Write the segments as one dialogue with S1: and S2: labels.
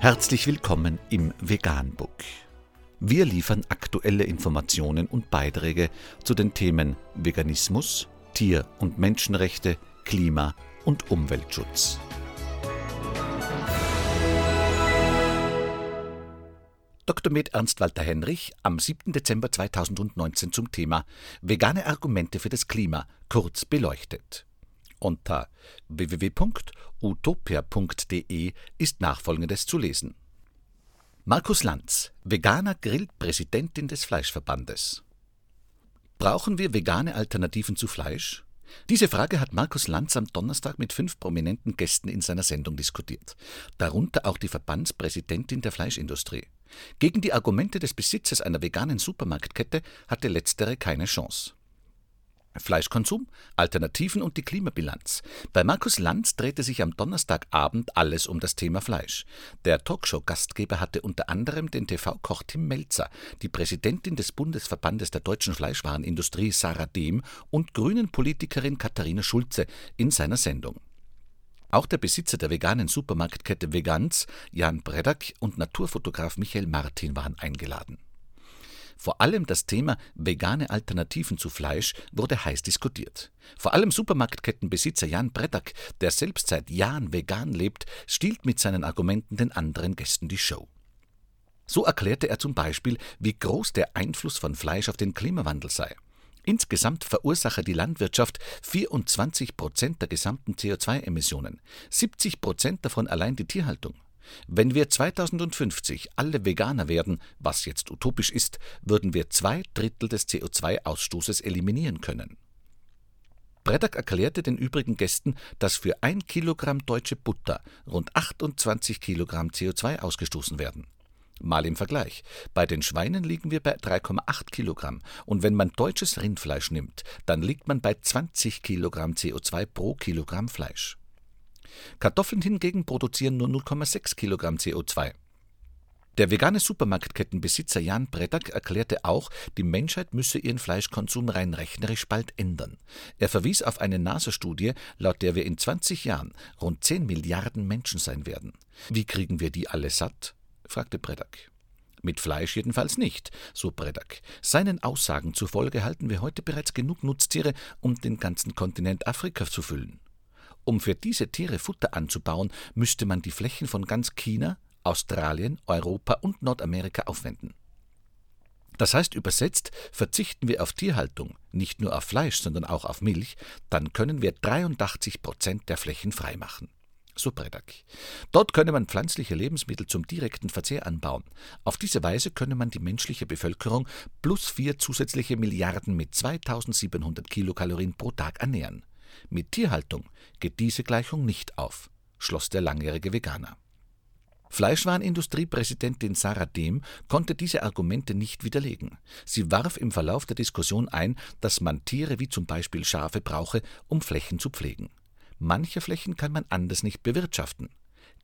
S1: Herzlich willkommen im Veganbook. Wir liefern aktuelle Informationen und Beiträge zu den Themen Veganismus, Tier- und Menschenrechte, Klima- und Umweltschutz. Dr. Med Ernst Walter Henrich am 7. Dezember 2019 zum Thema Vegane Argumente für das Klima kurz beleuchtet. Unter www.utopia.de ist nachfolgendes zu lesen. Markus Lanz, veganer Grillpräsidentin des Fleischverbandes. Brauchen wir vegane Alternativen zu Fleisch? Diese Frage hat Markus Lanz am Donnerstag mit fünf prominenten Gästen in seiner Sendung diskutiert, darunter auch die Verbandspräsidentin der Fleischindustrie. Gegen die Argumente des Besitzers einer veganen Supermarktkette hatte letztere keine Chance. Fleischkonsum, Alternativen und die Klimabilanz. Bei Markus Lanz drehte sich am Donnerstagabend alles um das Thema Fleisch. Der Talkshow-Gastgeber hatte unter anderem den TV-Koch Tim Melzer, die Präsidentin des Bundesverbandes der deutschen Fleischwarenindustrie Sarah Dehm und Grünen-Politikerin Katharina Schulze in seiner Sendung. Auch der Besitzer der veganen Supermarktkette Vegans, Jan Bredak und Naturfotograf Michael Martin waren eingeladen. Vor allem das Thema vegane Alternativen zu Fleisch wurde heiß diskutiert. Vor allem Supermarktkettenbesitzer Jan Bredak, der selbst seit Jahren vegan lebt, stiehlt mit seinen Argumenten den anderen Gästen die Show. So erklärte er zum Beispiel, wie groß der Einfluss von Fleisch auf den Klimawandel sei. Insgesamt verursache die Landwirtschaft 24 Prozent der gesamten CO2-Emissionen, 70 Prozent davon allein die Tierhaltung. Wenn wir 2050 alle Veganer werden, was jetzt utopisch ist, würden wir zwei Drittel des CO2-Ausstoßes eliminieren können. Breddak erklärte den übrigen Gästen, dass für ein Kilogramm deutsche Butter rund 28 Kilogramm CO2 ausgestoßen werden. Mal im Vergleich. Bei den Schweinen liegen wir bei 3,8 Kilogramm und wenn man deutsches Rindfleisch nimmt, dann liegt man bei 20 Kilogramm CO2 pro Kilogramm Fleisch. Kartoffeln hingegen produzieren nur 0,6 Kilogramm CO2. Der vegane Supermarktkettenbesitzer Jan Bredak erklärte auch, die Menschheit müsse ihren Fleischkonsum rein rechnerisch bald ändern. Er verwies auf eine NASA-Studie, laut der wir in 20 Jahren rund 10 Milliarden Menschen sein werden. Wie kriegen wir die alle satt? fragte Bredak. Mit Fleisch jedenfalls nicht, so Bredak. Seinen Aussagen zufolge halten wir heute bereits genug Nutztiere, um den ganzen Kontinent Afrika zu füllen. Um für diese Tiere Futter anzubauen, müsste man die Flächen von ganz China, Australien, Europa und Nordamerika aufwenden. Das heißt übersetzt, verzichten wir auf Tierhaltung, nicht nur auf Fleisch, sondern auch auf Milch, dann können wir 83 Prozent der Flächen freimachen. So Bredak. Dort könne man pflanzliche Lebensmittel zum direkten Verzehr anbauen. Auf diese Weise könne man die menschliche Bevölkerung plus vier zusätzliche Milliarden mit 2700 Kilokalorien pro Tag ernähren. Mit Tierhaltung geht diese Gleichung nicht auf, schloss der langjährige Veganer. Fleischwarenindustriepräsidentin Sarah Dehm konnte diese Argumente nicht widerlegen. Sie warf im Verlauf der Diskussion ein, dass man Tiere wie zum Beispiel Schafe brauche, um Flächen zu pflegen. Manche Flächen kann man anders nicht bewirtschaften.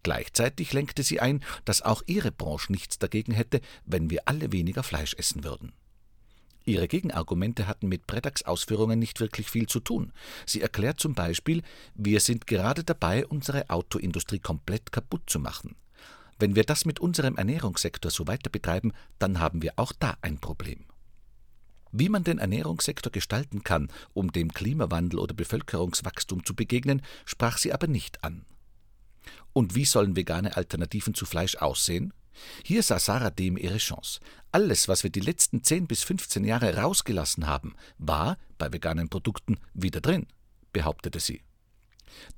S1: Gleichzeitig lenkte sie ein, dass auch ihre Branche nichts dagegen hätte, wenn wir alle weniger Fleisch essen würden. Ihre Gegenargumente hatten mit Bredaks Ausführungen nicht wirklich viel zu tun. Sie erklärt zum Beispiel, wir sind gerade dabei, unsere Autoindustrie komplett kaputt zu machen. Wenn wir das mit unserem Ernährungssektor so weiter betreiben, dann haben wir auch da ein Problem. Wie man den Ernährungssektor gestalten kann, um dem Klimawandel oder Bevölkerungswachstum zu begegnen, sprach sie aber nicht an. Und wie sollen vegane Alternativen zu Fleisch aussehen? Hier sah Sarah dem ihre Chance. Alles, was wir die letzten 10 bis 15 Jahre rausgelassen haben, war bei veganen Produkten wieder drin, behauptete sie.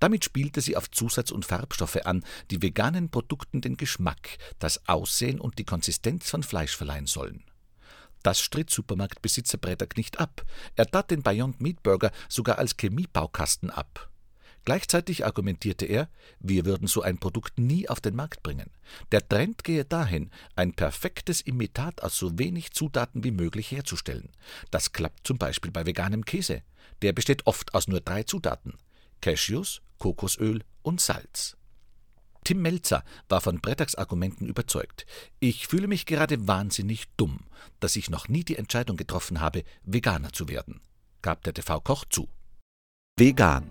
S1: Damit spielte sie auf Zusatz- und Farbstoffe an, die veganen Produkten den Geschmack, das Aussehen und die Konsistenz von Fleisch verleihen sollen. Das stritt Supermarktbesitzer Breddak nicht ab. Er tat den Beyond Meat Burger sogar als Chemiebaukasten ab. Gleichzeitig argumentierte er, wir würden so ein Produkt nie auf den Markt bringen. Der Trend gehe dahin, ein perfektes Imitat aus so wenig Zutaten wie möglich herzustellen. Das klappt zum Beispiel bei veganem Käse. Der besteht oft aus nur drei Zutaten: Cashews, Kokosöl und Salz. Tim Melzer war von Brettaks Argumenten überzeugt. Ich fühle mich gerade wahnsinnig dumm, dass ich noch nie die Entscheidung getroffen habe, Veganer zu werden, gab der TV-Koch zu. Vegan